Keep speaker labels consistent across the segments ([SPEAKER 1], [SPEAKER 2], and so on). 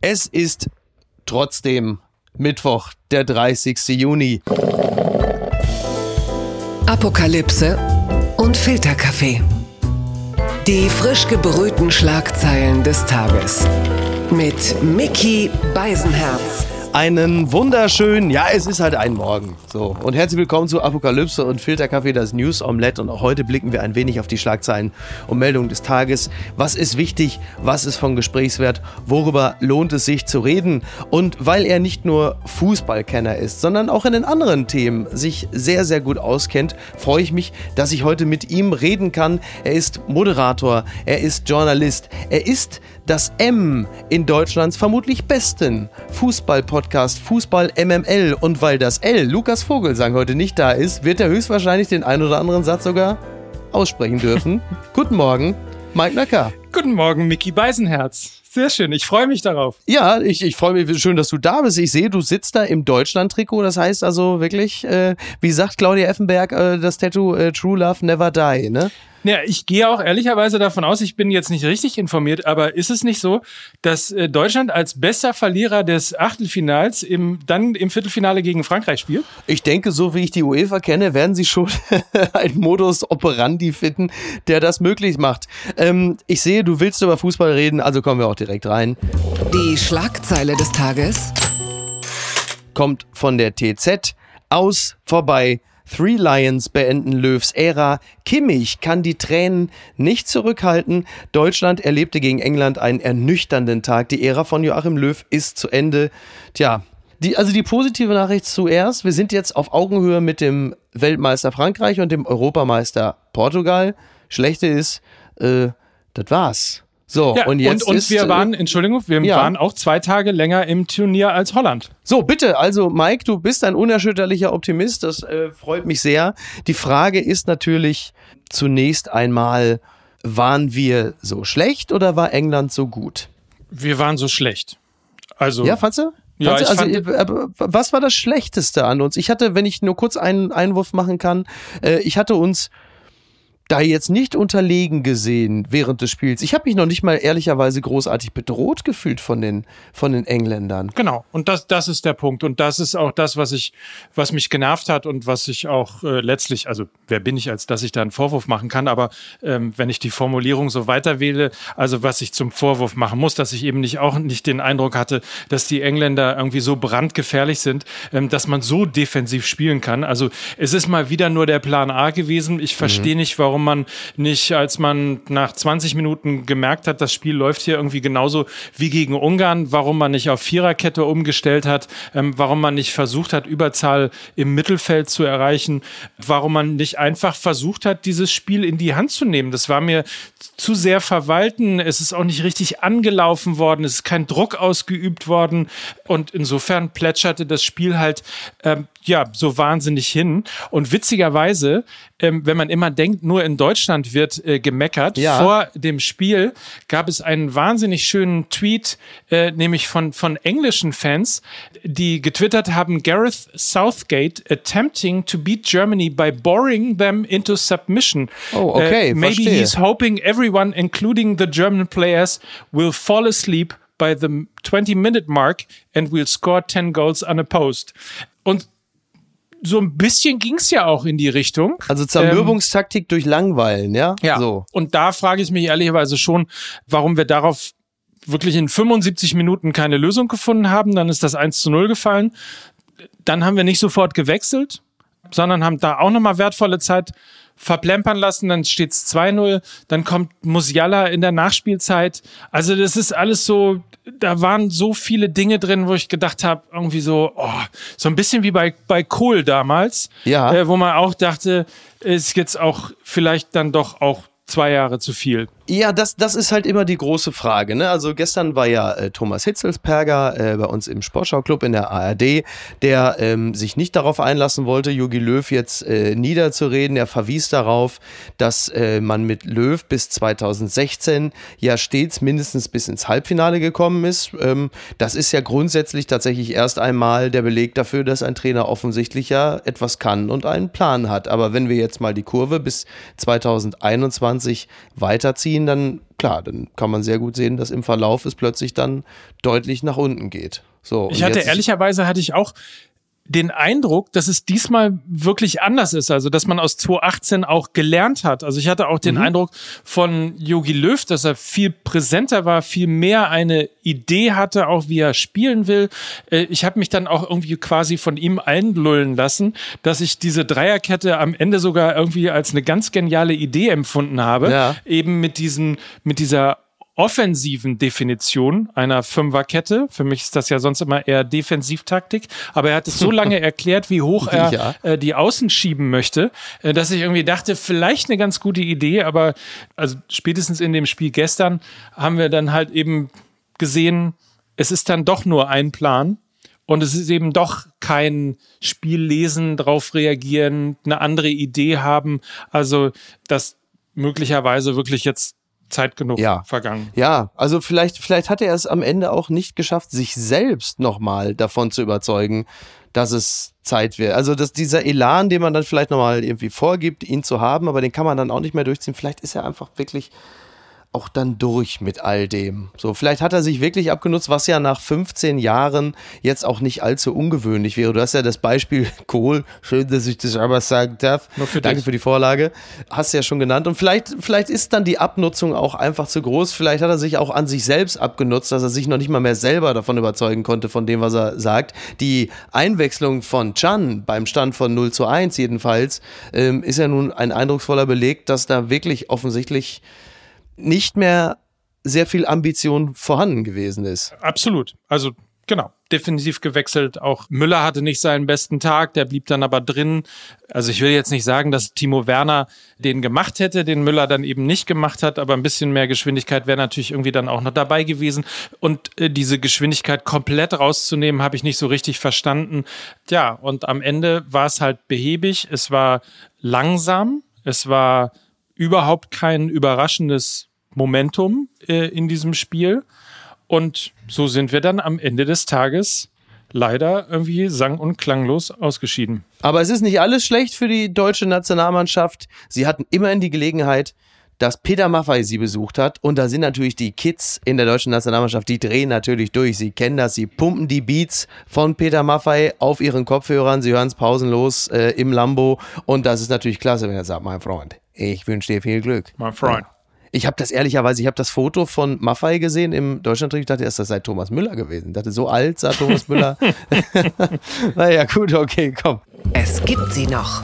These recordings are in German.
[SPEAKER 1] Es ist trotzdem Mittwoch, der 30. Juni.
[SPEAKER 2] Apokalypse und Filterkaffee. Die frisch gebrühten Schlagzeilen des Tages. Mit Mickey Beisenherz.
[SPEAKER 1] Einen wunderschönen, ja, es ist halt ein Morgen. So. Und herzlich willkommen zu Apokalypse und Filterkaffee, das News Omelette. Und auch heute blicken wir ein wenig auf die Schlagzeilen und Meldungen des Tages. Was ist wichtig? Was ist von Gesprächswert? Worüber lohnt es sich zu reden? Und weil er nicht nur Fußballkenner ist, sondern auch in den anderen Themen sich sehr, sehr gut auskennt, freue ich mich, dass ich heute mit ihm reden kann. Er ist Moderator, er ist Journalist, er ist das M in Deutschlands vermutlich besten Fußball-Podcast Fußball MML. Und weil das L, Lukas Vogelsang, heute nicht da ist, wird er höchstwahrscheinlich den ein oder anderen Satz sogar aussprechen dürfen. Guten Morgen, Mike Nacker.
[SPEAKER 3] Guten Morgen, Mickey Beisenherz. Sehr schön, ich freue mich darauf.
[SPEAKER 1] Ja, ich, ich freue mich schön, dass du da bist. Ich sehe, du sitzt da im Deutschland-Trikot. Das heißt also wirklich, äh, wie sagt Claudia Effenberg, äh, das Tattoo äh, True Love Never Die, ne?
[SPEAKER 3] Ja, ich gehe auch ehrlicherweise davon aus, ich bin jetzt nicht richtig informiert, aber ist es nicht so, dass äh, Deutschland als bester Verlierer des Achtelfinals im, dann im Viertelfinale gegen Frankreich spielt?
[SPEAKER 1] Ich denke, so wie ich die UEFA kenne, werden sie schon einen Modus operandi finden, der das möglich macht. Ähm, ich sehe, du willst über Fußball reden, also kommen wir auch direkt rein.
[SPEAKER 2] Die Schlagzeile des Tages
[SPEAKER 1] kommt von der TZ. Aus, vorbei, Three Lions beenden Löws Ära. Kimmich kann die Tränen nicht zurückhalten. Deutschland erlebte gegen England einen ernüchternden Tag. Die Ära von Joachim Löw ist zu Ende. Tja, die, also die positive Nachricht zuerst. Wir sind jetzt auf Augenhöhe mit dem Weltmeister Frankreich und dem Europameister Portugal. Schlechte ist, äh, das war's. So,
[SPEAKER 3] ja,
[SPEAKER 1] und jetzt
[SPEAKER 3] und, und
[SPEAKER 1] ist,
[SPEAKER 3] wir
[SPEAKER 1] äh,
[SPEAKER 3] waren, Entschuldigung, wir
[SPEAKER 1] ja.
[SPEAKER 3] waren auch zwei Tage länger im Turnier als Holland.
[SPEAKER 1] So, bitte, also Mike, du bist ein unerschütterlicher Optimist, das äh, freut mich sehr. Die Frage ist natürlich zunächst einmal, waren wir so schlecht oder war England so gut?
[SPEAKER 3] Wir waren so schlecht. Also
[SPEAKER 1] Ja, fandst du?
[SPEAKER 3] Ja,
[SPEAKER 1] also, äh, was war das Schlechteste an uns? Ich hatte, wenn ich nur kurz einen Einwurf machen kann, äh, ich hatte uns da jetzt nicht unterlegen gesehen während des Spiels. Ich habe mich noch nicht mal ehrlicherweise großartig bedroht gefühlt von den, von den Engländern.
[SPEAKER 3] Genau, und das, das ist der Punkt. Und das ist auch das, was ich, was mich genervt hat und was ich auch äh, letztlich, also wer bin ich, als dass ich da einen Vorwurf machen kann, aber ähm, wenn ich die Formulierung so weiter wähle, also was ich zum Vorwurf machen muss, dass ich eben nicht auch nicht den Eindruck hatte, dass die Engländer irgendwie so brandgefährlich sind, ähm, dass man so defensiv spielen kann. Also es ist mal wieder nur der Plan A gewesen. Ich verstehe nicht, warum man nicht, als man nach 20 Minuten gemerkt hat, das Spiel läuft hier irgendwie genauso wie gegen Ungarn, warum man nicht auf Viererkette umgestellt hat, ähm, warum man nicht versucht hat, Überzahl im Mittelfeld zu erreichen, warum man nicht einfach versucht hat, dieses Spiel in die Hand zu nehmen. Das war mir zu sehr verwalten. Es ist auch nicht richtig angelaufen worden. Es ist kein Druck ausgeübt worden. Und insofern plätscherte das Spiel halt ähm, ja so wahnsinnig hin. Und witzigerweise, ähm, wenn man immer denkt, nur in Deutschland wird äh, gemeckert,
[SPEAKER 1] Ja.
[SPEAKER 3] vor dem Spiel gab es einen wahnsinnig schönen Tweet, äh, nämlich von, von englischen Fans, die getwittert haben, Gareth Southgate attempting to beat Germany by boring them into submission.
[SPEAKER 1] Oh, okay,
[SPEAKER 3] Äh, maybe
[SPEAKER 1] verstehe.
[SPEAKER 3] he's hoping everyone, including the German players, will fall asleep by the 20-minute mark and will score 10 goals unopposed. Und so ein bisschen ging es ja auch in die Richtung.
[SPEAKER 1] Also Zermürbungstaktik durch Langweilen, ja?
[SPEAKER 3] Ja.
[SPEAKER 1] So.
[SPEAKER 3] Und da frage ich mich ehrlicherweise schon, warum wir darauf wirklich in 75 Minuten keine Lösung gefunden haben. Dann ist das 1 zu 0 gefallen. Dann haben wir nicht sofort gewechselt, sondern haben da auch nochmal wertvolle Zeit verplempern lassen. Dann steht es 2-0. Dann kommt Musiala in der Nachspielzeit. Also das ist alles so, da waren so viele Dinge drin, wo ich gedacht habe, irgendwie so, oh, so ein bisschen wie bei, bei Kohl damals,
[SPEAKER 1] Ja.
[SPEAKER 3] äh, wo man auch dachte, ist jetzt auch vielleicht dann doch auch zwei Jahre zu viel.
[SPEAKER 1] Ja, das, das ist halt immer die große Frage. Ne? Also gestern war ja äh, Thomas Hitzelsperger äh, bei uns im Sportschau-Club in der ARD, der ähm, sich nicht darauf einlassen wollte, Jogi Löw jetzt äh, niederzureden. Er verwies darauf, dass äh, man mit Löw bis 2016 ja stets mindestens bis ins Halbfinale gekommen ist. Ähm, das ist ja grundsätzlich tatsächlich erst einmal der Beleg dafür, dass ein Trainer offensichtlich ja etwas kann und einen Plan hat. Aber wenn wir jetzt mal die Kurve bis 2021 weiterziehen, nachvollziehen, dann klar, dann kann man sehr gut sehen, dass im Verlauf es plötzlich dann deutlich nach unten geht. So,
[SPEAKER 3] ich hatte ehrlicherweise hatte ich auch den Eindruck, dass es diesmal wirklich anders ist. Also, dass man aus 2018 auch gelernt hat. Also, ich hatte auch den mhm. Eindruck von Yogi Löw, dass er viel präsenter war, viel mehr eine Idee hatte, auch wie er spielen will. Äh, ich habe mich dann auch irgendwie quasi von ihm einlullen lassen, dass ich diese Dreierkette am Ende sogar irgendwie als eine ganz geniale Idee empfunden habe. Ja. Eben mit diesen, mit dieser offensiven Definition einer Fünferkette. Für mich ist das ja sonst immer eher Defensivtaktik. Aber er hat es so lange erklärt, wie hoch er ja. äh, die Außen schieben möchte, äh, dass ich irgendwie dachte, vielleicht eine ganz gute Idee. Aber also spätestens in dem Spiel gestern haben wir dann halt eben gesehen, es ist dann doch nur ein Plan. Und es ist eben doch kein Spiel lesen, drauf reagieren, eine andere Idee haben. Also, dass möglicherweise wirklich jetzt Zeit genug
[SPEAKER 1] ja.
[SPEAKER 3] vergangen.
[SPEAKER 1] Ja, also vielleicht, vielleicht hat er es am Ende auch nicht geschafft, sich selbst nochmal davon zu überzeugen, dass es Zeit wäre. Also dass dieser Elan, den man dann vielleicht nochmal irgendwie vorgibt, ihn zu haben, aber den kann man dann auch nicht mehr durchziehen. Vielleicht ist er einfach wirklich auch dann durch mit all dem. So, vielleicht hat er sich wirklich abgenutzt, was ja nach 15 Jahren jetzt auch nicht allzu ungewöhnlich wäre. Du hast ja das Beispiel Kohl, schön, dass ich das aber sagen darf. Für Danke dich. für die Vorlage. Hast du ja schon genannt. Und vielleicht, vielleicht ist dann die Abnutzung auch einfach zu groß. Vielleicht hat er sich auch an sich selbst abgenutzt, dass er sich noch nicht mal mehr selber davon überzeugen konnte, von dem, was er sagt. Die Einwechslung von Chan beim Stand von 0 zu 1 jedenfalls, ähm, ist ja nun ein eindrucksvoller Beleg, dass da wirklich offensichtlich nicht mehr sehr viel Ambition vorhanden gewesen ist.
[SPEAKER 3] Absolut. Also genau, defensiv gewechselt. Auch Müller hatte nicht seinen besten Tag, der blieb dann aber drin. Also ich will jetzt nicht sagen, dass Timo Werner den gemacht hätte, den Müller dann eben nicht gemacht hat, aber ein bisschen mehr Geschwindigkeit wäre natürlich irgendwie dann auch noch dabei gewesen. Und äh, diese Geschwindigkeit komplett rauszunehmen, habe ich nicht so richtig verstanden. Ja, und am Ende war es halt behäbig, es war langsam, es war überhaupt kein überraschendes Momentum äh, in diesem Spiel. Und so sind wir dann am Ende des Tages leider irgendwie sang- und klanglos ausgeschieden.
[SPEAKER 1] Aber es ist nicht alles schlecht für die deutsche Nationalmannschaft. Sie hatten immerhin die Gelegenheit, dass Peter Maffay sie besucht hat. Und da sind natürlich die Kids in der deutschen Nationalmannschaft, die drehen natürlich durch. Sie kennen das, sie pumpen die Beats von Peter Maffay auf ihren Kopfhörern. Sie hören es pausenlos äh, im Lambo. Und das ist natürlich klasse, wenn er sagt, mein Freund, ich wünsche dir viel Glück.
[SPEAKER 3] Mein Freund. Ja.
[SPEAKER 1] Ich habe das ehrlicherweise, ich habe das Foto von Maffei gesehen im Deutschlandtrip. Ich dachte erst, das sei Thomas Müller gewesen. Ich dachte, so alt sah Thomas Müller. naja, gut, okay, komm.
[SPEAKER 2] Es gibt sie noch.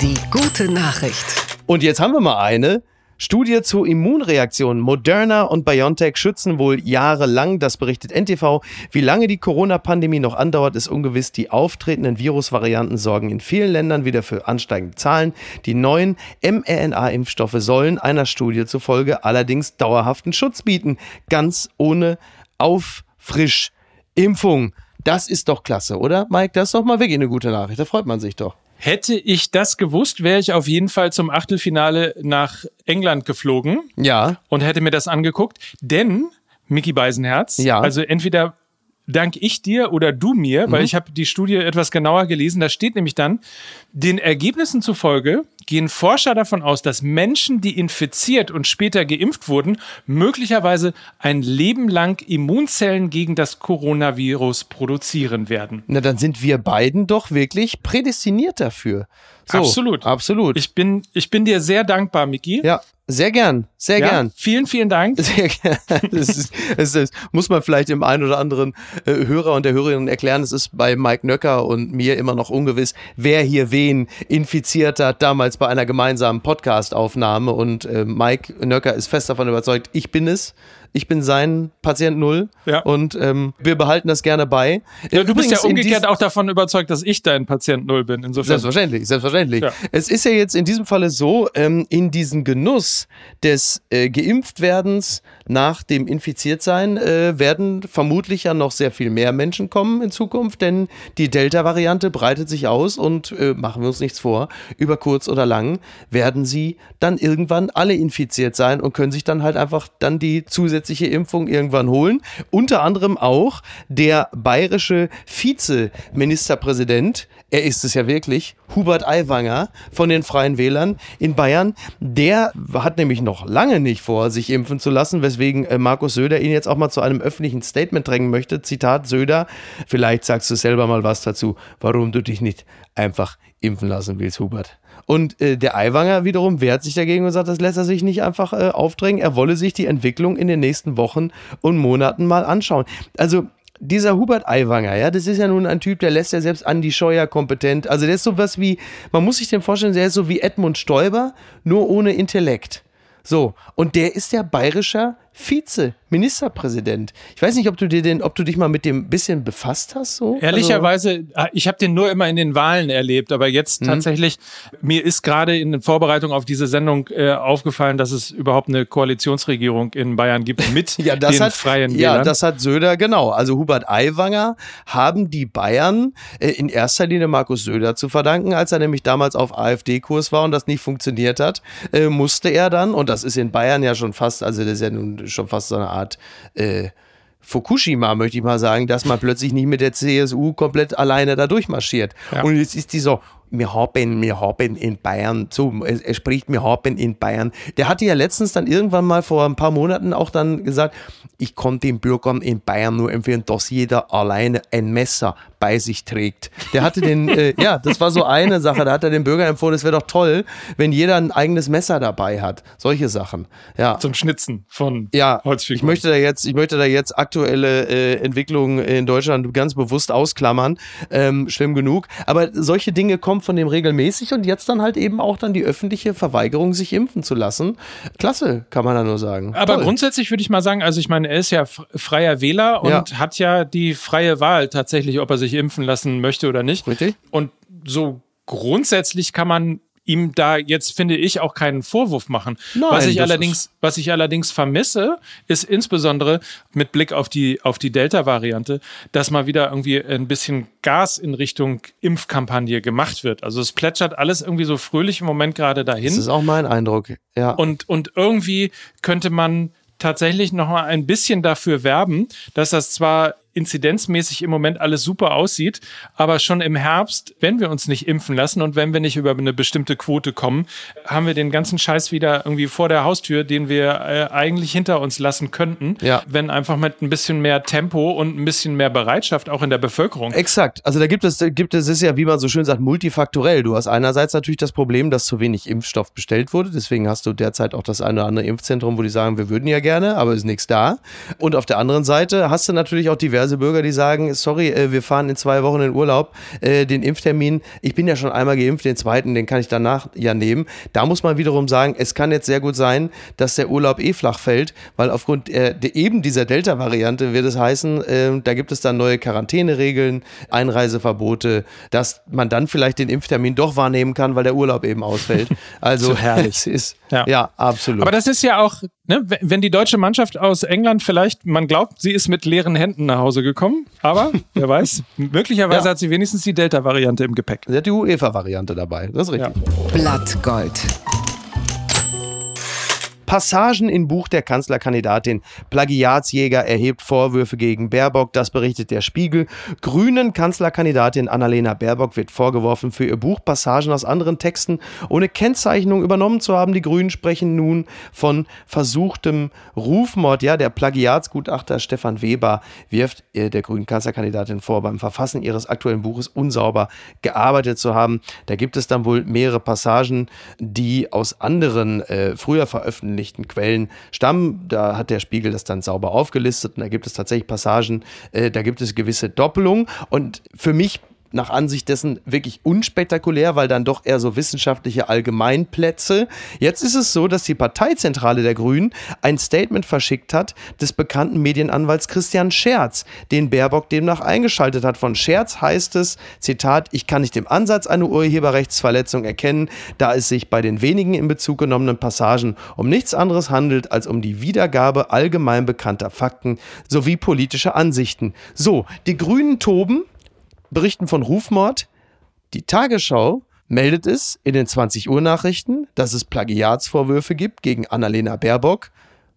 [SPEAKER 2] Die gute Nachricht.
[SPEAKER 1] Und jetzt haben wir mal eine, Studie zu Immunreaktionen. Moderna und BioNTech schützen wohl jahrelang, das berichtet NTV. Wie lange die Corona-Pandemie noch andauert, ist ungewiss. Die auftretenden Virusvarianten sorgen in vielen Ländern wieder für ansteigende Zahlen. Die neuen mRNA-Impfstoffe sollen einer Studie zufolge allerdings dauerhaften Schutz bieten. Ganz ohne Auffrischimpfung. Das ist doch klasse, oder, Mike? Das ist doch mal wirklich eine gute Nachricht. Da freut man sich doch.
[SPEAKER 3] Hätte ich das gewusst, wäre ich auf jeden Fall zum Achtelfinale nach England geflogen.
[SPEAKER 1] Ja.
[SPEAKER 3] Und hätte mir das angeguckt. Denn, Mickey Beisenherz,
[SPEAKER 1] ja.
[SPEAKER 3] also entweder dank ich dir oder du mir, mhm. weil ich habe die Studie etwas genauer gelesen. Da steht nämlich dann, den Ergebnissen zufolge gehen Forscher davon aus, dass Menschen, die infiziert und später geimpft wurden, möglicherweise ein Leben lang Immunzellen gegen das Coronavirus produzieren werden.
[SPEAKER 1] Na, dann sind wir beiden doch wirklich prädestiniert dafür.
[SPEAKER 3] So, absolut.
[SPEAKER 1] Absolut.
[SPEAKER 3] Ich bin, ich bin dir sehr dankbar, Miki.
[SPEAKER 1] Ja, sehr gern, sehr ja, gern.
[SPEAKER 3] Vielen, vielen Dank.
[SPEAKER 1] Sehr gern. Das, ist, das ist, muss man vielleicht dem einen oder anderen äh, Hörer und der Hörerin erklären. Es ist bei Mike Nöcker und mir immer noch ungewiss, wer hier wen infiziert hat, damals bei einer gemeinsamen Podcast-Aufnahme. Und äh, Mike Nöcker ist fest davon überzeugt, ich bin es ich bin sein Patient Null
[SPEAKER 3] ja.
[SPEAKER 1] und ähm, wir behalten das gerne bei.
[SPEAKER 3] Ja, du bist ja umgekehrt auch davon überzeugt, dass ich dein Patient Null bin. Insofern.
[SPEAKER 1] Selbstverständlich, selbstverständlich. Ja. Es ist ja jetzt in diesem Falle so, ähm, in diesen Genuss des äh, Geimpftwerdens nach dem Infiziertsein äh, werden vermutlich ja noch sehr viel mehr Menschen kommen in Zukunft, denn die Delta-Variante breitet sich aus und äh, machen wir uns nichts vor, über kurz oder lang werden sie dann irgendwann alle infiziert sein und können sich dann halt einfach dann die zusätzlichen zusätzliche Impfung irgendwann holen. Unter anderem auch der bayerische Vizeministerpräsident er ist es ja wirklich, Hubert Aiwanger von den Freien Wählern in Bayern. Der hat nämlich noch lange nicht vor, sich impfen zu lassen, weswegen äh, Markus Söder ihn jetzt auch mal zu einem öffentlichen Statement drängen möchte. Zitat Söder, vielleicht sagst du selber mal was dazu, warum du dich nicht einfach impfen lassen willst, Hubert. Und äh, der Aiwanger wiederum wehrt sich dagegen und sagt, das lässt er sich nicht einfach äh, aufdrängen. Er wolle sich die Entwicklung in den nächsten Wochen und Monaten mal anschauen. Also dieser Hubert Aiwanger, ja, das ist ja nun ein Typ, der lässt ja selbst Andi Scheuer kompetent. Also der ist sowas wie, man muss sich den vorstellen, der ist so wie Edmund Stoiber, nur ohne Intellekt. So, und der ist ja bayerischer Vize-Ministerpräsident. Ich weiß nicht, ob du dir den, ob du dich mal mit dem bisschen befasst hast. So?
[SPEAKER 3] Ehrlicherweise, also, ich habe den nur immer in den Wahlen erlebt, aber jetzt mhm. tatsächlich, mir ist gerade in Vorbereitung auf diese Sendung äh, aufgefallen, dass es überhaupt eine Koalitionsregierung in Bayern gibt mit
[SPEAKER 1] ja, den
[SPEAKER 3] hat, freien
[SPEAKER 1] Wählern. Ja, das hat Söder, genau. Also Hubert Aiwanger haben die Bayern äh, in erster Linie Markus Söder zu verdanken, als er nämlich damals auf AfD-Kurs war und das nicht funktioniert hat, äh, musste er dann, und das ist in Bayern ja schon fast, also das ist ja nun schon fast so eine Art äh, Fukushima, möchte ich mal sagen, dass man plötzlich nicht mit der CSU komplett alleine da durchmarschiert. Ja. Und jetzt ist die so, wir haben, wir haben in Bayern, so, er spricht, wir haben in Bayern. Der hatte ja letztens dann irgendwann mal vor ein paar Monaten auch dann gesagt, ich konnte den Bürgern in Bayern nur empfehlen, dass jeder alleine ein Messer bei sich trägt. Der hatte den, äh, ja, das war so eine Sache, da hat er den Bürgern empfohlen, es wäre doch toll, wenn jeder ein eigenes Messer dabei hat. Solche Sachen. Ja.
[SPEAKER 3] Zum Schnitzen von
[SPEAKER 1] ja, Holzfiguren. Ich möchte da jetzt, ich möchte da jetzt aktuelle äh, Entwicklungen in Deutschland ganz bewusst ausklammern. Ähm, schlimm genug. Aber solche Dinge kommen von dem regelmäßig und jetzt dann halt eben auch dann die öffentliche Verweigerung, sich impfen zu lassen. Klasse, kann man da nur sagen.
[SPEAKER 3] Aber toll. grundsätzlich würde ich mal sagen, also ich meine, er ist ja freier Wähler und ja. hat ja die freie Wahl tatsächlich, ob er sich impfen lassen möchte oder nicht.
[SPEAKER 1] Richtig.
[SPEAKER 3] Und so grundsätzlich kann man ihm da jetzt, finde ich, auch keinen Vorwurf machen. Nein, was ich allerdings, was ich allerdings vermisse, ist insbesondere mit Blick auf die, auf die Delta-Variante, dass mal wieder irgendwie ein bisschen Gas in Richtung Impfkampagne gemacht wird. Also es plätschert alles irgendwie so fröhlich im Moment gerade dahin. Das
[SPEAKER 1] ist auch mein Eindruck, ja.
[SPEAKER 3] Und, und irgendwie könnte man tatsächlich noch mal ein bisschen dafür werben, dass das zwar inzidenzmäßig im Moment alles super aussieht, aber schon im Herbst, wenn wir uns nicht impfen lassen und wenn wir nicht über eine bestimmte Quote kommen, haben wir den ganzen Scheiß wieder irgendwie vor der Haustür, den wir äh, eigentlich hinter uns lassen könnten, ja. wenn einfach mit ein bisschen mehr Tempo und ein bisschen mehr Bereitschaft auch in der Bevölkerung.
[SPEAKER 1] Exakt. Also da gibt es, gibt es ist ja, wie man so schön sagt, multifaktorell. Du hast einerseits natürlich das Problem, dass zu wenig Impfstoff bestellt wurde. Deswegen hast du derzeit auch das eine oder andere Impfzentrum, wo die sagen, wir würden ja gerne, aber ist nichts da. Und auf der anderen Seite hast du natürlich auch diverse diverse Bürger, die sagen, sorry, äh, wir fahren in zwei Wochen in Urlaub, äh, den Impftermin, ich bin ja schon einmal geimpft, den zweiten, den kann ich danach ja nehmen. Da muss man wiederum sagen, es kann jetzt sehr gut sein, dass der Urlaub eh flach fällt, weil aufgrund eben dieser Delta-Variante wird es heißen, äh, da gibt es dann neue Quarantäneregeln, Einreiseverbote, dass man dann vielleicht den Impftermin doch wahrnehmen kann, weil der Urlaub eben ausfällt. Also so herrlich. ist ja. ja. absolut.
[SPEAKER 3] Aber das ist ja auch, ne, wenn die deutsche Mannschaft aus England vielleicht, man glaubt, sie ist mit leeren Händen nach Hause gekommen, aber wer weiß, möglicherweise ja. hat sie wenigstens die Delta-Variante im Gepäck.
[SPEAKER 1] Sie hat die UEFA-Variante dabei, das ist richtig.
[SPEAKER 2] Ja. Blattgold.
[SPEAKER 1] Passagen im Buch der Kanzlerkandidatin. Plagiatsjäger erhebt Vorwürfe gegen Baerbock, das berichtet der Spiegel. Grünen Kanzlerkandidatin Annalena Baerbock wird vorgeworfen, für ihr Buch Passagen aus anderen Texten ohne Kennzeichnung übernommen zu haben. Die Grünen sprechen nun von versuchtem Rufmord. Ja, der Plagiatsgutachter Stefan Weber wirft äh, der grünen Kanzlerkandidatin vor, beim Verfassen ihres aktuellen Buches unsauber gearbeitet zu haben. Da gibt es dann wohl mehrere Passagen, die aus anderen äh, früher veröffentlichten veröffentlichten Quellen stammen. Da hat der Spiegel das dann sauber aufgelistet und da gibt es tatsächlich Passagen, äh, da gibt es gewisse Doppelungen. Und für mich nach Ansicht dessen wirklich unspektakulär, weil dann doch eher so wissenschaftliche Allgemeinplätze. Jetzt ist es so, dass die Parteizentrale der Grünen ein Statement verschickt hat des bekannten Medienanwalts Christian Scherz, den Baerbock demnach eingeschaltet hat. Von Scherz heißt es, Zitat, ich kann nicht im Ansatz eine Urheberrechtsverletzung erkennen, da es sich bei den wenigen in Bezug genommenen Passagen um nichts anderes handelt als um die Wiedergabe allgemein bekannter Fakten sowie politischer Ansichten. So, die Grünen toben, berichten von Rufmord. Die Tagesschau meldet es in den 20 Uhr Nachrichten, dass es Plagiatsvorwürfe gibt gegen Annalena Baerbock.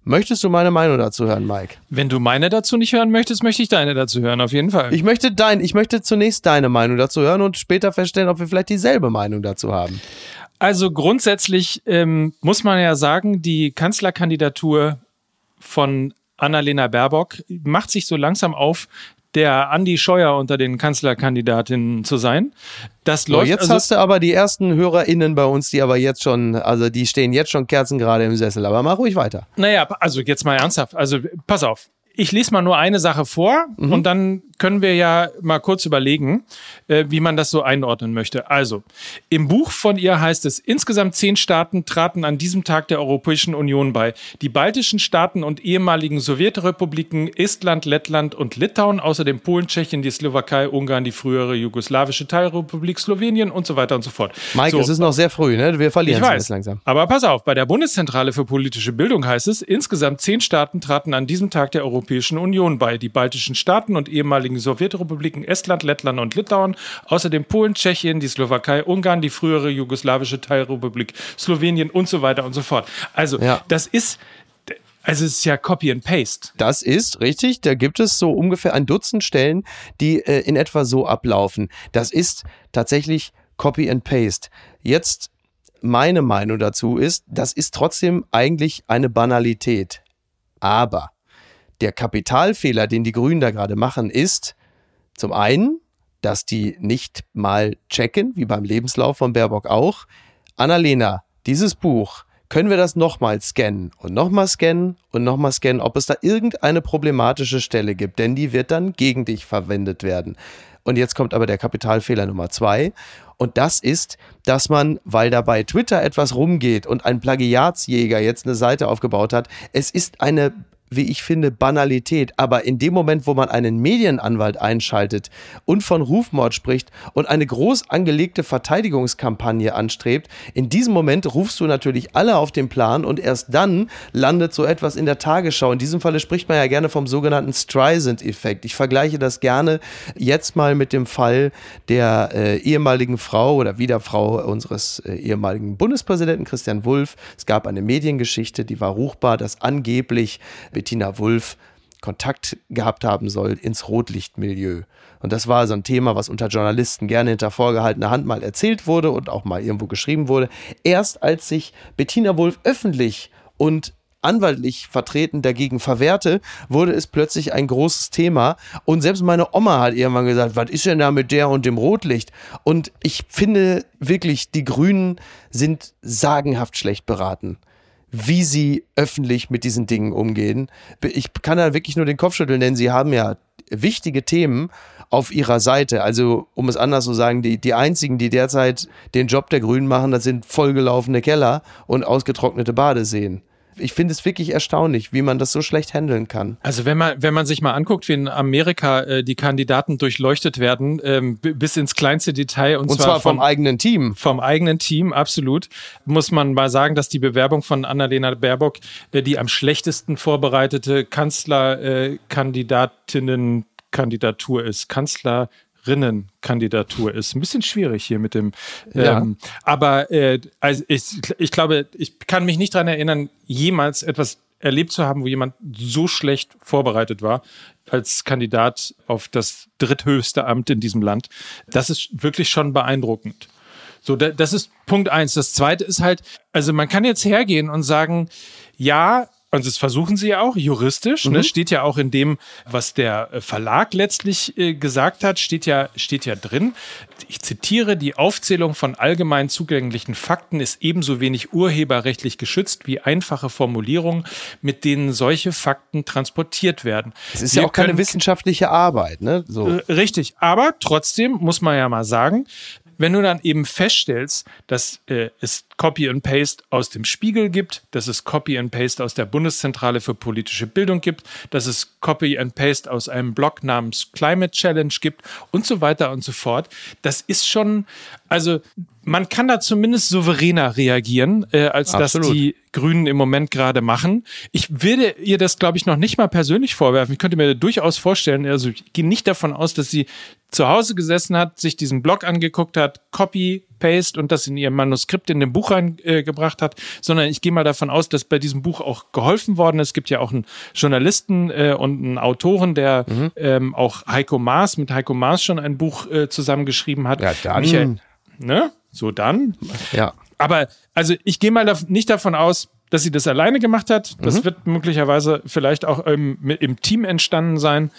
[SPEAKER 1] Möchtest du meine Meinung dazu hören, Mike?
[SPEAKER 3] Wenn du meine dazu nicht hören möchtest, möchte ich deine dazu hören, auf jeden Fall.
[SPEAKER 1] Ich möchte dein, ich möchte zunächst deine Meinung dazu hören und später feststellen, ob wir vielleicht dieselbe Meinung dazu haben.
[SPEAKER 3] Also grundsätzlich ähm, muss man ja sagen, die Kanzlerkandidatur von Annalena Baerbock macht sich so langsam auf, der Andi Scheuer unter den Kanzlerkandidatinnen zu sein. Das
[SPEAKER 1] So,
[SPEAKER 3] läuft
[SPEAKER 1] jetzt
[SPEAKER 3] also,
[SPEAKER 1] hast du aber die ersten HörerInnen bei uns, die aber jetzt schon, also die stehen jetzt schon kerzengerade im Sessel. Aber mach ruhig weiter.
[SPEAKER 3] Naja, also jetzt mal ernsthaft. Also pass auf. Ich lese mal nur eine Sache vor
[SPEAKER 1] Mhm.
[SPEAKER 3] und dann können wir ja mal kurz überlegen, äh, wie man das so einordnen möchte. Also, im Buch von ihr heißt es, insgesamt zehn Staaten traten an diesem Tag der Europäischen Union bei. Die baltischen Staaten und ehemaligen Sowjetrepubliken Estland, Lettland und Litauen, außerdem Polen, Tschechien, die Slowakei, Ungarn, die frühere jugoslawische Teilrepublik Slowenien und so weiter und so fort.
[SPEAKER 1] Mike,
[SPEAKER 3] so,
[SPEAKER 1] es ist noch sehr früh, ne? Wir verlieren es jetzt langsam.
[SPEAKER 3] Aber pass auf, bei der Bundeszentrale für politische Bildung heißt es, insgesamt zehn Staaten traten an diesem Tag der Europäischen Union bei. Die baltischen Staaten und ehemaligen Sowjetrepubliken Estland, Lettland und Litauen, außerdem Polen, Tschechien, die Slowakei, Ungarn, die frühere jugoslawische Teilrepublik Slowenien und so weiter und so fort. Also,
[SPEAKER 1] Ja.
[SPEAKER 3] das ist, also es ist ja Copy and Paste.
[SPEAKER 1] Das ist richtig. Da gibt es so ungefähr ein Dutzend Stellen, die äh, in etwa so ablaufen. Das ist tatsächlich Copy and Paste. Jetzt meine Meinung dazu ist, das ist trotzdem eigentlich eine Banalität. Aber der Kapitalfehler, den die Grünen da gerade machen, ist zum einen, dass die nicht mal checken, wie beim Lebenslauf von Baerbock auch. Annalena, dieses Buch, können wir das nochmal scannen und nochmal scannen und nochmal scannen, ob es da irgendeine problematische Stelle gibt, denn die wird dann gegen dich verwendet werden. Und jetzt kommt aber der Kapitalfehler Nummer zwei. Und das ist, dass man, weil da bei Twitter etwas rumgeht und ein Plagiatsjäger jetzt eine Seite aufgebaut hat, es ist eine wie ich finde, Banalität. Aber in dem Moment, wo man einen Medienanwalt einschaltet und von Rufmord spricht und eine groß angelegte Verteidigungskampagne anstrebt, in diesem Moment rufst du natürlich alle auf den Plan und erst dann landet so etwas in der Tagesschau. In diesem Falle spricht man ja gerne vom sogenannten Streisand-Effekt. Ich vergleiche das gerne jetzt mal mit dem Fall der äh, ehemaligen Frau oder Wiederfrau unseres äh, ehemaligen Bundespräsidenten Christian Wulff. Es gab eine Mediengeschichte, die war ruchbar, dass angeblich Bettina Wulff Kontakt gehabt haben soll ins Rotlichtmilieu. Und das war so ein Thema, was unter Journalisten gerne hinter vorgehaltener Hand mal erzählt wurde und auch mal irgendwo geschrieben wurde. Erst als sich Bettina Wulff öffentlich und anwaltlich vertreten dagegen verwehrte, wurde es plötzlich ein großes Thema. Und selbst meine Oma hat irgendwann gesagt, was ist denn da mit der und dem Rotlicht? Und ich finde wirklich, die Grünen sind sagenhaft schlecht beraten wie sie öffentlich mit diesen Dingen umgehen. Ich kann da wirklich nur den Kopf schütteln, denn sie haben ja wichtige Themen auf ihrer Seite. Also, um es anders zu sagen, die, die einzigen, die derzeit den Job der Grünen machen, das sind vollgelaufene Keller und ausgetrocknete Badeseen. Ich finde es wirklich erstaunlich, wie man das so schlecht handeln kann.
[SPEAKER 3] Also wenn man, wenn man sich mal anguckt, wie in Amerika äh, die Kandidaten durchleuchtet werden, ähm, bis ins kleinste Detail und,
[SPEAKER 1] Und zwar,
[SPEAKER 3] zwar
[SPEAKER 1] vom
[SPEAKER 3] von,
[SPEAKER 1] eigenen Team.
[SPEAKER 3] vom eigenen Team, absolut, muss man mal sagen, dass die Bewerbung von Annalena Baerbock äh, die am schlechtesten vorbereitete Kanzlerkandidatinnen-Kandidatur ist. Kanzlerinnen-Kandidatur ist. Ein bisschen schwierig hier mit dem.
[SPEAKER 1] Ja.
[SPEAKER 3] Ähm, aber äh, also ich, ich glaube, ich kann mich nicht daran erinnern, jemals etwas erlebt zu haben, wo jemand so schlecht vorbereitet war als Kandidat auf das dritthöchste Amt in diesem Land. Das ist wirklich schon beeindruckend. So, da- das ist Punkt eins. Das zweite ist halt, also man kann jetzt hergehen und sagen, ja, und das versuchen sie ja auch juristisch, ne, steht ja auch in dem, was der äh, Verlag letztlich äh, gesagt hat, steht ja, steht ja drin. Ich zitiere, die Aufzählung von allgemein zugänglichen Fakten ist ebenso wenig urheberrechtlich geschützt wie einfache Formulierungen, mit denen solche Fakten transportiert werden.
[SPEAKER 1] Es ist
[SPEAKER 3] Wir
[SPEAKER 1] ja auch keine wissenschaftliche Arbeit, ne? So.
[SPEAKER 3] äh, Richtig, aber trotzdem muss man ja mal sagen, wenn du dann eben feststellst, dass äh, es Copy and Paste aus dem Spiegel gibt, dass es Copy and Paste aus der Bundeszentrale für politische Bildung gibt, dass es Copy and Paste aus einem Blog namens Climate Challenge gibt und so weiter und so fort, das ist schon, also man kann da zumindest souveräner reagieren, äh, als
[SPEAKER 1] Absolut.
[SPEAKER 3] dass die Grünen im Moment gerade machen. Ich würde ihr das, glaube ich, noch nicht mal persönlich vorwerfen. Ich könnte mir durchaus vorstellen, also ich gehe nicht davon aus, dass sie zu Hause gesessen hat, sich diesen Blog angeguckt hat, Copy, Paste und das in ihr Manuskript in dem Buch reingebracht äh, hat, sondern ich gehe mal davon aus, dass bei diesem Buch auch geholfen worden ist. Es gibt ja auch einen Journalisten äh, und einen Autoren, der mhm. ähm, auch Heiko Maas, mit Heiko Maas schon ein Buch äh, zusammengeschrieben hat.
[SPEAKER 1] Ja, dann.
[SPEAKER 3] Michael, ne? So dann.
[SPEAKER 1] Ja.
[SPEAKER 3] Aber also ich gehe mal da, nicht davon aus, dass sie das alleine gemacht hat. Das mhm. wird möglicherweise vielleicht auch im, im Team entstanden sein.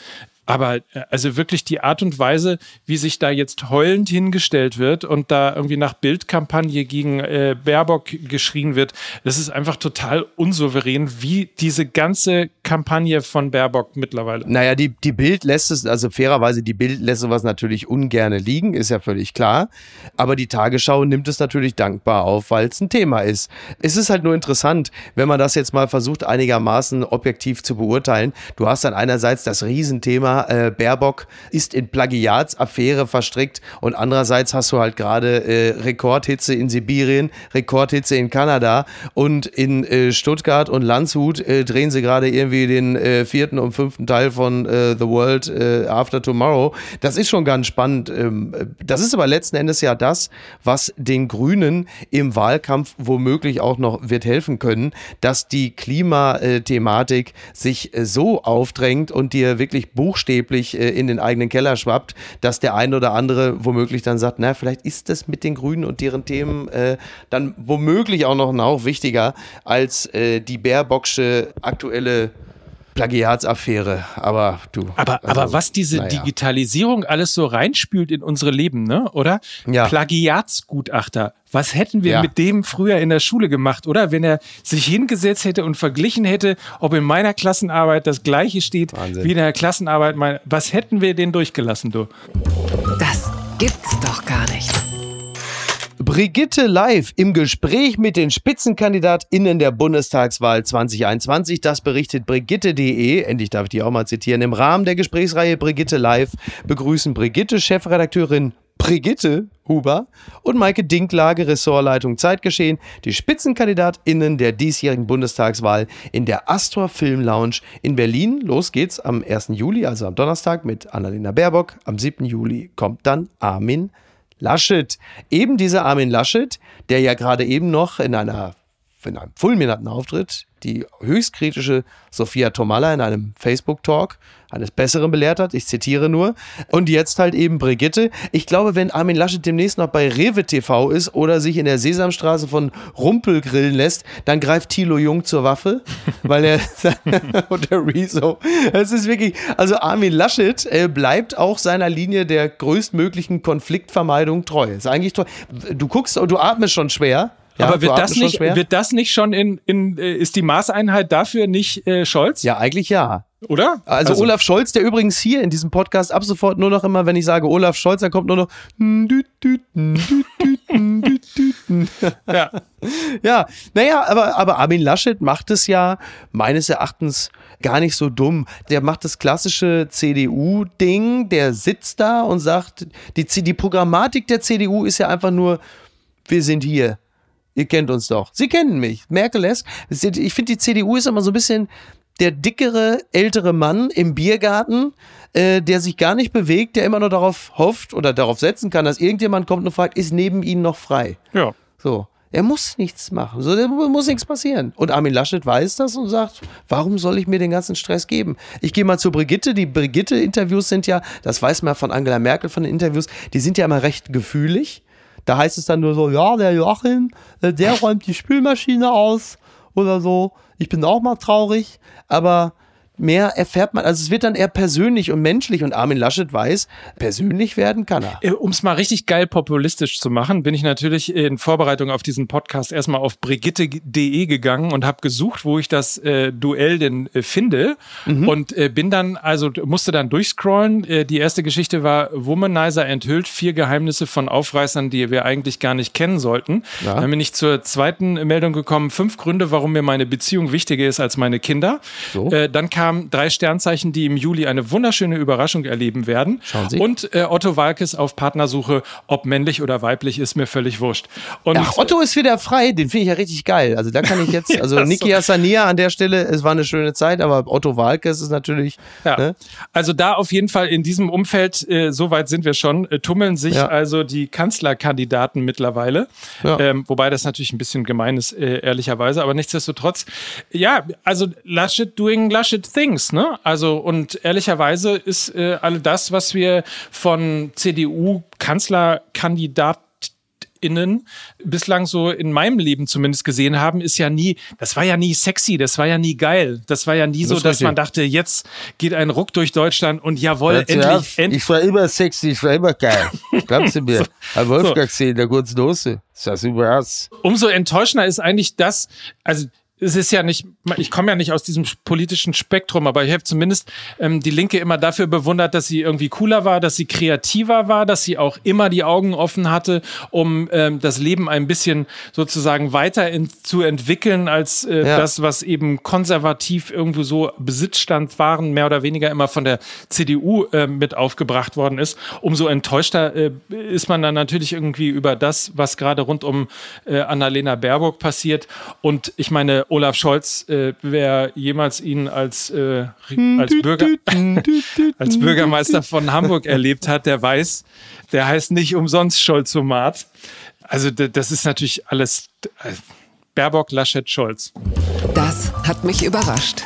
[SPEAKER 3] Aber äh, also wirklich die Art und Weise, wie sich da jetzt heulend hingestellt wird und da irgendwie nach Bildkampagne gegen äh, Baerbock geschrien wird, das ist einfach total unsouverän, wie diese ganze Kampagne von Baerbock mittlerweile.
[SPEAKER 1] Naja, die, die Bild lässt es, also fairerweise, die Bild lässt sowas natürlich ungerne liegen, ist ja völlig klar. Aber die Tagesschau nimmt es natürlich dankbar auf, weil es ein Thema ist. Es ist halt nur interessant, wenn man das jetzt mal versucht, einigermaßen objektiv zu beurteilen. Du hast dann einerseits das Riesenthema äh, Baerbock ist in Plagiatsaffäre verstrickt und andererseits hast du halt gerade äh, Rekordhitze in Sibirien, Rekordhitze in Kanada und in äh, Stuttgart und Landshut äh, drehen sie gerade irgendwie den äh, vierten und fünften Teil von äh, The World After Tomorrow. Das ist schon ganz spannend. Ähm, das ist aber letzten Endes ja das, was den Grünen im Wahlkampf womöglich auch noch wird helfen können, dass die Klimathematik sich so aufdrängt und dir wirklich buchstäblich buchstäblich äh, in den eigenen Keller schwappt, dass der ein oder andere womöglich dann sagt, na, vielleicht ist das mit den Grünen und deren Themen äh, dann womöglich auch noch ein wichtiger als äh, die Baerbocksche aktuelle Plagiatsaffäre, aber du.
[SPEAKER 3] Aber, also, aber was diese naja. Digitalisierung alles so reinspült in unsere Leben, ne? Oder?
[SPEAKER 1] Ja.
[SPEAKER 3] Plagiatsgutachter. Was hätten wir ja. mit dem früher in der Schule gemacht, oder? Wenn er sich hingesetzt hätte und verglichen hätte, ob in meiner Klassenarbeit das Gleiche steht Wahnsinn. wie in der Klassenarbeit meiner. Was hätten wir den durchgelassen, du?
[SPEAKER 2] Das gibt's doch gar nicht.
[SPEAKER 1] Brigitte live im Gespräch mit den SpitzenkandidatInnen der Bundestagswahl 2021. Das berichtet Brigitte.de. Endlich darf ich die auch mal zitieren. Im Rahmen der Gesprächsreihe Brigitte live begrüßen Brigitte, Chefredakteurin Brigitte Huber und Maike Dinklage, Ressortleitung Zeitgeschehen, die SpitzenkandidatInnen der diesjährigen Bundestagswahl in der Astor Film Lounge in Berlin. Los geht's am 1. Juli, also am Donnerstag, mit Annalena Baerbock. Am 7. Juli kommt dann Armin Laschet. Eben dieser Armin Laschet, der ja gerade eben noch in einer in einem fulminanten Auftritt die höchst kritische Sophia Tomalla in einem Facebook-Talk eines Besseren belehrt hat. Ich zitiere nur. Und jetzt halt eben Brigitte. Ich glaube, wenn Armin Laschet demnächst noch bei Rewe TV ist oder sich in der Sesamstraße von Rumpel grillen lässt, dann greift Thilo Jung zur Waffe, weil er und der Rezo. Es ist wirklich, also Armin Laschet äh, bleibt auch seiner Linie der größtmöglichen Konfliktvermeidung treu. Ist eigentlich toll. Du guckst und du atmest schon schwer.
[SPEAKER 3] Ja, aber wird das, nicht, wird das nicht schon in, in äh, ist die Maßeinheit dafür nicht äh, Scholz?
[SPEAKER 1] Ja, eigentlich ja.
[SPEAKER 3] Oder?
[SPEAKER 1] Also, also, Olaf Scholz, der übrigens hier in diesem Podcast ab sofort nur noch immer, wenn ich sage Olaf Scholz, dann kommt nur noch. ja. ja, naja, aber, aber Armin Laschet macht es ja meines Erachtens gar nicht so dumm. Der macht das klassische CDU-Ding, der sitzt da und sagt, die, die Programmatik der CDU ist ja einfach nur, wir sind hier. Ihr kennt uns doch. Sie kennen mich. Merkel lässt. Ich finde, die CDU ist immer so ein bisschen der dickere, ältere Mann im Biergarten, äh, der sich gar nicht bewegt, der immer nur darauf hofft oder darauf setzen kann, dass irgendjemand kommt und fragt, ist neben ihnen noch frei?
[SPEAKER 3] Ja.
[SPEAKER 1] So. Er muss nichts machen. So, da muss nichts passieren. Und Armin Laschet weiß das und sagt, warum soll ich mir den ganzen Stress geben? Ich gehe mal zu Brigitte. Die Brigitte-Interviews sind ja, das weiß man von Angela Merkel von den Interviews, die sind ja immer recht gefühlig. Da heißt es dann nur so, ja, der Joachim, äh, der räumt die Spülmaschine aus oder so. Ich bin auch mal traurig, aber mehr erfährt man, also es wird dann eher persönlich und menschlich und Armin Laschet weiß, persönlich werden kann er.
[SPEAKER 3] Äh, um es mal richtig geil populistisch zu machen, bin ich natürlich in Vorbereitung auf diesen Podcast erstmal auf brigitte.de gegangen und habe gesucht, wo ich das äh, Duell denn äh, finde mhm. und äh, bin dann, also musste dann durchscrollen. Äh, die erste Geschichte war Womanizer enthüllt vier Geheimnisse von Aufreißern, die wir eigentlich gar nicht kennen sollten. Ja. Dann bin ich zur zweiten Meldung gekommen, fünf Gründe, warum mir meine Beziehung wichtiger ist als meine Kinder. So. Äh, dann kam haben drei Sternzeichen, die im Juli eine wunderschöne Überraschung erleben werden.
[SPEAKER 1] Schauen Sie.
[SPEAKER 3] Und äh, Otto Walkes auf Partnersuche, ob männlich oder weiblich, ist mir völlig wurscht. Und
[SPEAKER 1] Ach, Otto ist wieder frei, den finde ich ja richtig geil. Also da kann ich jetzt, also
[SPEAKER 3] Ja,
[SPEAKER 1] Niki
[SPEAKER 3] so.
[SPEAKER 1] Hassania an der Stelle, es war eine schöne Zeit, aber Otto Walkes ist natürlich,
[SPEAKER 3] Ja,
[SPEAKER 1] ne?
[SPEAKER 3] also da auf jeden Fall in diesem Umfeld, äh, so weit sind wir schon, äh, tummeln sich
[SPEAKER 1] Ja.
[SPEAKER 3] also die Kanzlerkandidaten mittlerweile.
[SPEAKER 1] Ja.
[SPEAKER 3] Ähm, wobei das natürlich ein bisschen gemein ist, äh, ehrlicherweise, aber nichtsdestotrotz, ja, also Laschet doing Laschet things, ne? Also und ehrlicherweise ist äh, all das, was wir von CDU-Kanzlerkandidaten Innen bislang so in meinem Leben zumindest gesehen haben, ist ja nie, das war ja nie sexy, das war ja nie geil. Das war ja nie so,
[SPEAKER 1] ist
[SPEAKER 3] dass
[SPEAKER 1] richtig.
[SPEAKER 3] man dachte, jetzt geht ein Ruck durch Deutschland und jawohl, endlich, endlich.
[SPEAKER 4] ich war immer sexy, ich war immer geil. Glaubst du mir? Hat Wolfgang gesehen, in der kurzen Hose. Sah super aus.
[SPEAKER 3] Umso enttäuschender ist eigentlich das, also es ist ja nicht, ich komme ja nicht aus diesem politischen Spektrum, aber ich habe zumindest ähm, die Linke immer dafür bewundert, dass sie irgendwie cooler war, dass sie kreativer war, dass sie auch immer die Augen offen hatte, um ähm, das Leben ein bisschen sozusagen weiter in, zu entwickeln, als äh,
[SPEAKER 1] Ja.
[SPEAKER 3] das, was eben konservativ irgendwo so Besitzstand waren, mehr oder weniger immer von der CDU äh, mit aufgebracht worden ist. Umso enttäuschter äh, ist man dann natürlich irgendwie über das, was gerade rund um äh, Annalena Baerbock passiert. Und ich meine, Olaf Scholz, äh, wer jemals ihn als, äh, als, Bürger, als Bürgermeister von Hamburg erlebt hat, der weiß, der heißt nicht umsonst Scholzomat. Also das ist natürlich alles äh, Baerbock, Laschet, Scholz.
[SPEAKER 2] Das hat mich überrascht.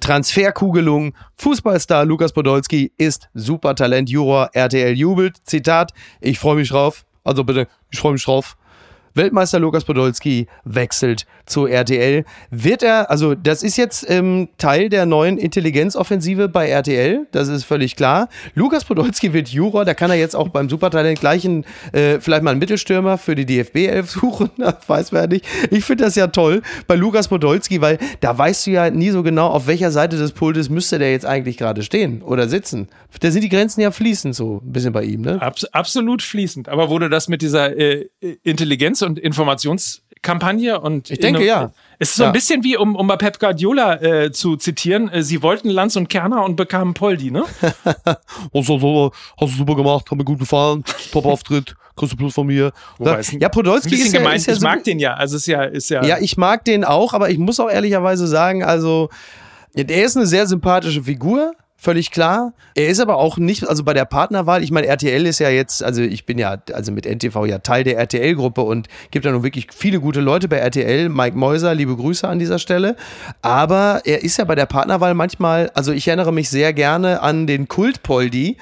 [SPEAKER 1] Transferkugelung. Fußballstar Lukas Podolski ist Supertalent Juror. RTL jubelt. Zitat, ich freue mich drauf. Also bitte, ich freue mich drauf. Weltmeister Lukas Podolski wechselt zu RTL. Wird er, also das ist jetzt ähm, Teil der neuen Intelligenzoffensive bei RTL, das ist völlig klar. Lukas Podolski wird Juror, da kann er jetzt auch beim Supertalent gleich einen, äh, vielleicht mal einen Mittelstürmer für die DFB-11 suchen, weiß wer nicht. Ich finde das ja toll bei Lukas Podolski, weil da weißt du ja nie so genau, auf welcher Seite des Pultes müsste der jetzt eigentlich gerade stehen oder sitzen. Da sind die Grenzen ja fließend so ein bisschen bei ihm, ne?
[SPEAKER 3] Abs absolut fließend. Aber wurde das mit dieser äh, Intelligenz- und Informationskampagne und
[SPEAKER 1] Ich denke, ja.
[SPEAKER 3] Es ist so
[SPEAKER 1] Ja.
[SPEAKER 3] ein bisschen wie, um, um mal Pep Guardiola äh, zu zitieren, äh, sie wollten Lanz und Kerner und bekamen Poldi, ne?
[SPEAKER 1] Oh, so, so, hast du super gemacht, hat mir gut gefallen, Top-Auftritt, größte Plus von mir.
[SPEAKER 3] Wobei
[SPEAKER 1] ja, Podolski ist ja,
[SPEAKER 3] gemein.
[SPEAKER 1] ist ja
[SPEAKER 3] ich mag den ja. Also ist ja, ist ja.
[SPEAKER 1] Ja, ich mag den auch, aber ich muss auch ehrlicherweise sagen, also, der ist eine sehr sympathische Figur. Völlig klar. Er ist aber auch nicht, also bei der Partnerwahl, ich meine, RTL ist ja jetzt, also ich bin ja, also mit NTV ja Teil der RTL-Gruppe und gibt ja nun wirklich viele gute Leute bei RTL. Mike Mäuser, liebe Grüße an dieser Stelle. Aber er ist ja bei der Partnerwahl manchmal, also ich erinnere mich sehr gerne an den Kult-Poldi,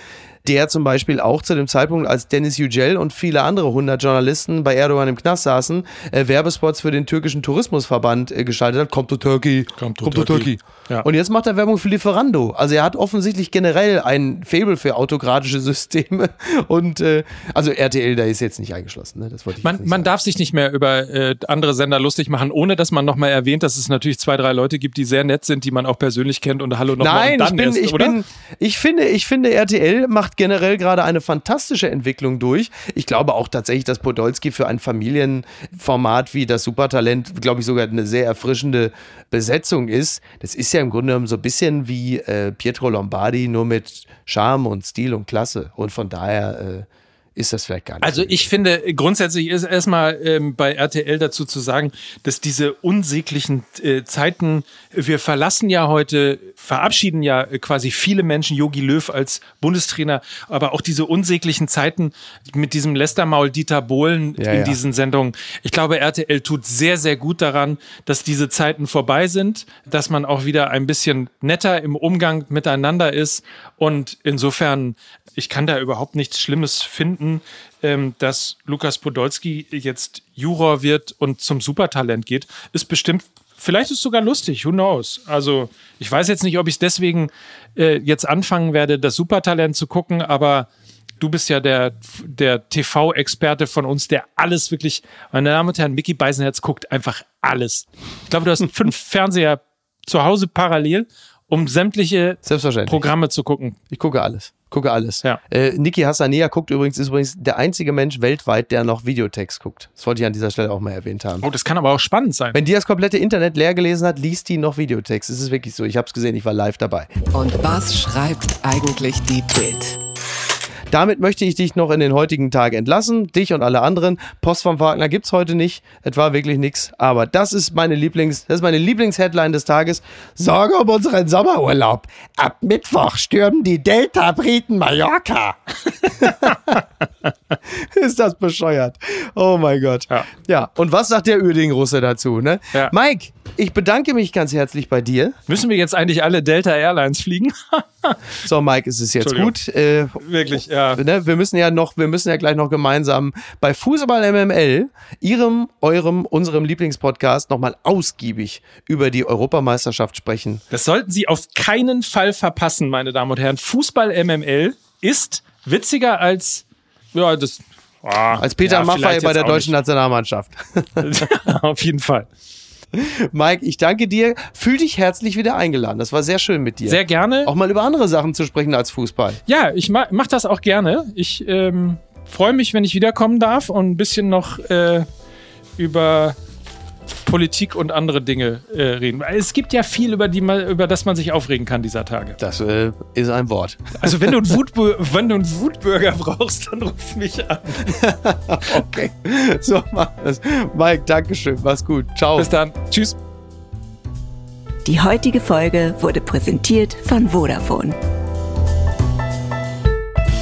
[SPEAKER 1] der zum Beispiel auch zu dem Zeitpunkt, als Dennis Yücel und viele andere 100 Journalisten bei Erdogan im Knast saßen, äh, Werbespots für den türkischen Tourismusverband äh, geschaltet hat. Kommt to Turkey,
[SPEAKER 3] Kommt to
[SPEAKER 1] kommt to
[SPEAKER 3] Turkey.
[SPEAKER 1] Turkey.
[SPEAKER 3] Ja.
[SPEAKER 1] Und jetzt macht er Werbung für Lieferando. Also er hat offensichtlich generell ein Faible für autokratische Systeme. Und äh, also RTL, da ist jetzt nicht eingeschlossen. Ne? Das wollte ich
[SPEAKER 3] Man,
[SPEAKER 1] nicht
[SPEAKER 3] man
[SPEAKER 1] sagen.
[SPEAKER 3] darf sich nicht mehr über äh, andere Sender lustig machen, ohne dass man nochmal erwähnt, dass es natürlich zwei, drei Leute gibt, die sehr nett sind, die man auch persönlich kennt und Hallo nochmal
[SPEAKER 1] Nein,
[SPEAKER 3] und dann
[SPEAKER 1] ich bin,
[SPEAKER 3] erst,
[SPEAKER 1] ich bin, ich finde, ich finde, RTL macht generell gerade eine fantastische Entwicklung durch. Ich glaube auch tatsächlich, dass Podolski für ein Familienformat wie das Supertalent, glaube ich, sogar eine sehr erfrischende Besetzung ist. Das ist ja im Grunde genommen so ein bisschen wie äh, Pietro Lombardi, nur mit Charme und Stil und Klasse. Und von daher äh, ist das vielleicht gar nicht.
[SPEAKER 3] Also
[SPEAKER 1] so
[SPEAKER 3] ich finde, grundsätzlich ist erstmal ähm, bei RTL dazu zu sagen, dass diese unsäglichen äh, Zeiten, wir verlassen ja heute, verabschieden ja äh, quasi viele Menschen Yogi Löw als Bundestrainer, aber auch diese unsäglichen Zeiten mit diesem Lästermaul Dieter Bohlen
[SPEAKER 1] Ja,
[SPEAKER 3] in
[SPEAKER 1] ja.
[SPEAKER 3] diesen Sendungen. Ich glaube, RTL tut sehr, sehr gut daran, dass diese Zeiten vorbei sind, dass man auch wieder ein bisschen netter im Umgang miteinander ist und insofern, ich kann da überhaupt nichts Schlimmes finden, ähm, dass Lukas Podolski jetzt Juror wird und zum Supertalent geht, ist bestimmt, vielleicht ist es sogar lustig, who knows. Also ich weiß jetzt nicht, ob ich deswegen äh, jetzt anfangen werde, das Supertalent zu gucken, aber du bist ja der, der TV-Experte von uns, der alles wirklich, meine Damen und Herren, Mickey Beisenherz guckt einfach alles. Ich glaube, du hast fünf Fernseher zu Hause parallel um sämtliche
[SPEAKER 1] Selbstverständlich.
[SPEAKER 3] Programme zu gucken.
[SPEAKER 1] Ich gucke alles. Gucke alles.
[SPEAKER 3] Ja.
[SPEAKER 1] Äh, Niki Hassanea guckt übrigens, ist übrigens der einzige Mensch weltweit, der noch Videotext guckt. Das wollte ich an dieser Stelle auch mal erwähnt haben.
[SPEAKER 3] Oh, das kann aber auch spannend sein.
[SPEAKER 1] Wenn die das komplette Internet leer gelesen hat, liest die noch Videotext. Es ist wirklich so. Ich habe es gesehen, ich war live dabei.
[SPEAKER 2] Und was schreibt eigentlich die Bild?
[SPEAKER 1] Damit möchte ich dich noch in den heutigen Tag entlassen. Dich und alle anderen. Post vom Wagner gibt's heute nicht. Es war wirklich nichts. Aber das ist meine Lieblings, das ist meine Lieblingsheadline des Tages. Sorge um unseren Sommerurlaub. Ab Mittwoch stürmen die Delta-Briten Mallorca. ist das bescheuert. Oh mein Gott.
[SPEAKER 3] Ja.
[SPEAKER 1] ja. Und was sagt der Uerding-Russe dazu, ne?
[SPEAKER 3] Ja.
[SPEAKER 1] Mike, ich bedanke mich ganz herzlich bei dir.
[SPEAKER 3] Müssen wir jetzt eigentlich alle Delta Airlines fliegen?
[SPEAKER 1] So, Mike, es ist jetzt
[SPEAKER 3] Entschuldigung.
[SPEAKER 1] gut. Äh,
[SPEAKER 3] Wirklich, ja.
[SPEAKER 1] ne, wir müssen ja noch, wir müssen ja gleich noch gemeinsam bei Fußball MML, ihrem, eurem, unserem Lieblingspodcast, nochmal ausgiebig über die Europameisterschaft sprechen.
[SPEAKER 3] Das sollten Sie auf keinen Fall verpassen, meine Damen und Herren. Fußball MML ist witziger als ja, das. ah,
[SPEAKER 1] Als Peter
[SPEAKER 3] ja,
[SPEAKER 1] Maffay bei
[SPEAKER 3] jetzt
[SPEAKER 1] der deutschen Nationalmannschaft.
[SPEAKER 3] nicht. auf jeden Fall.
[SPEAKER 1] Mike, ich danke dir. Fühl dich herzlich wieder eingeladen. Das war sehr schön mit dir.
[SPEAKER 3] Sehr gerne.
[SPEAKER 1] Auch mal über andere Sachen zu sprechen als Fußball.
[SPEAKER 3] Ja, ich ma mach das auch gerne. Ich ähm, freue mich, wenn ich wiederkommen darf und ein bisschen noch äh, über Politik und andere Dinge äh, reden. Es gibt ja viel, über, die man, über das man sich aufregen kann dieser Tage.
[SPEAKER 1] Das äh, ist ein Wort.
[SPEAKER 3] Also wenn du einen, Wutbü wenn du einen Wutbürger brauchst, dann ruf mich an.
[SPEAKER 1] Okay. So, mach das. Mike, Dankeschön. Mach's gut. Ciao.
[SPEAKER 3] Bis dann. Tschüss.
[SPEAKER 5] Die heutige Folge wurde präsentiert von Vodafone.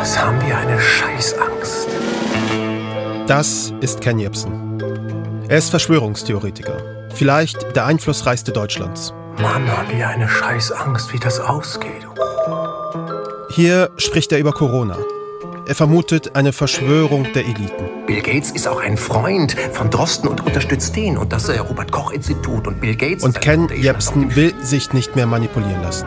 [SPEAKER 6] Was haben wir eine Scheißangst?
[SPEAKER 7] Das ist Ken Jebsen. Er ist Verschwörungstheoretiker. Vielleicht der einflussreichste Deutschlands.
[SPEAKER 6] Mann, haben wir eine Scheißangst, wie das ausgeht.
[SPEAKER 7] Hier spricht er über Corona. Er vermutet eine Verschwörung der Eliten.
[SPEAKER 6] Bill Gates ist auch ein Freund von Drosten und unterstützt den und das äh, Robert Koch Institut und Bill Gates
[SPEAKER 7] Und Ken Jebsen will sich nicht mehr manipulieren lassen.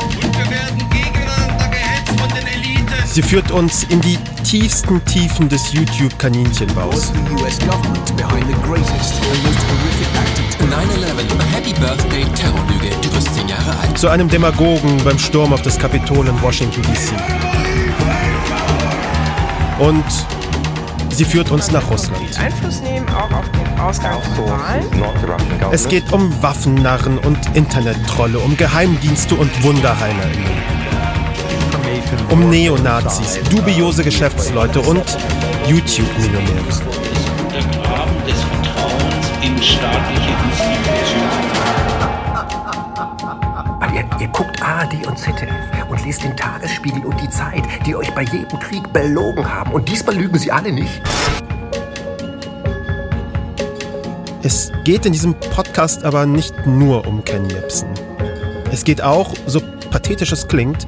[SPEAKER 7] Sie führt uns in die tiefsten Tiefen des YouTube-Kaninchenbaus.
[SPEAKER 8] 9-11, Happy Birthday, Terrorlüge. Du wirst 10 Jahre alt.
[SPEAKER 7] Zu einem Demagogen beim Sturm auf das Kapitol in Washington, D.C. Und sie führt uns nach Russland.
[SPEAKER 9] Einfluss nehmen auch auf den Ausgang von Wahlen.
[SPEAKER 7] Es geht um Waffennarren und Internettrolle, um Geheimdienste und WunderheilerInnen. Um Neonazis, dubiose Geschäftsleute und YouTube-Millionäre.
[SPEAKER 10] Der Graben des Vertrauens in staatliche Institutionen.
[SPEAKER 6] Ihr, ihr guckt ARD und ZDF und lest den Tagesspiegel und die Zeit, die euch bei jedem Krieg belogen haben. Und diesmal lügen sie alle nicht.
[SPEAKER 7] Es geht in diesem Podcast aber nicht nur um Ken Jebsen. Es geht auch, so pathetisch es klingt,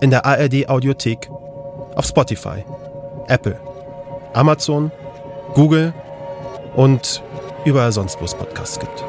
[SPEAKER 7] In der ARD Audiothek, auf Spotify, Apple, Amazon, Google und überall sonst, wo es Podcasts gibt.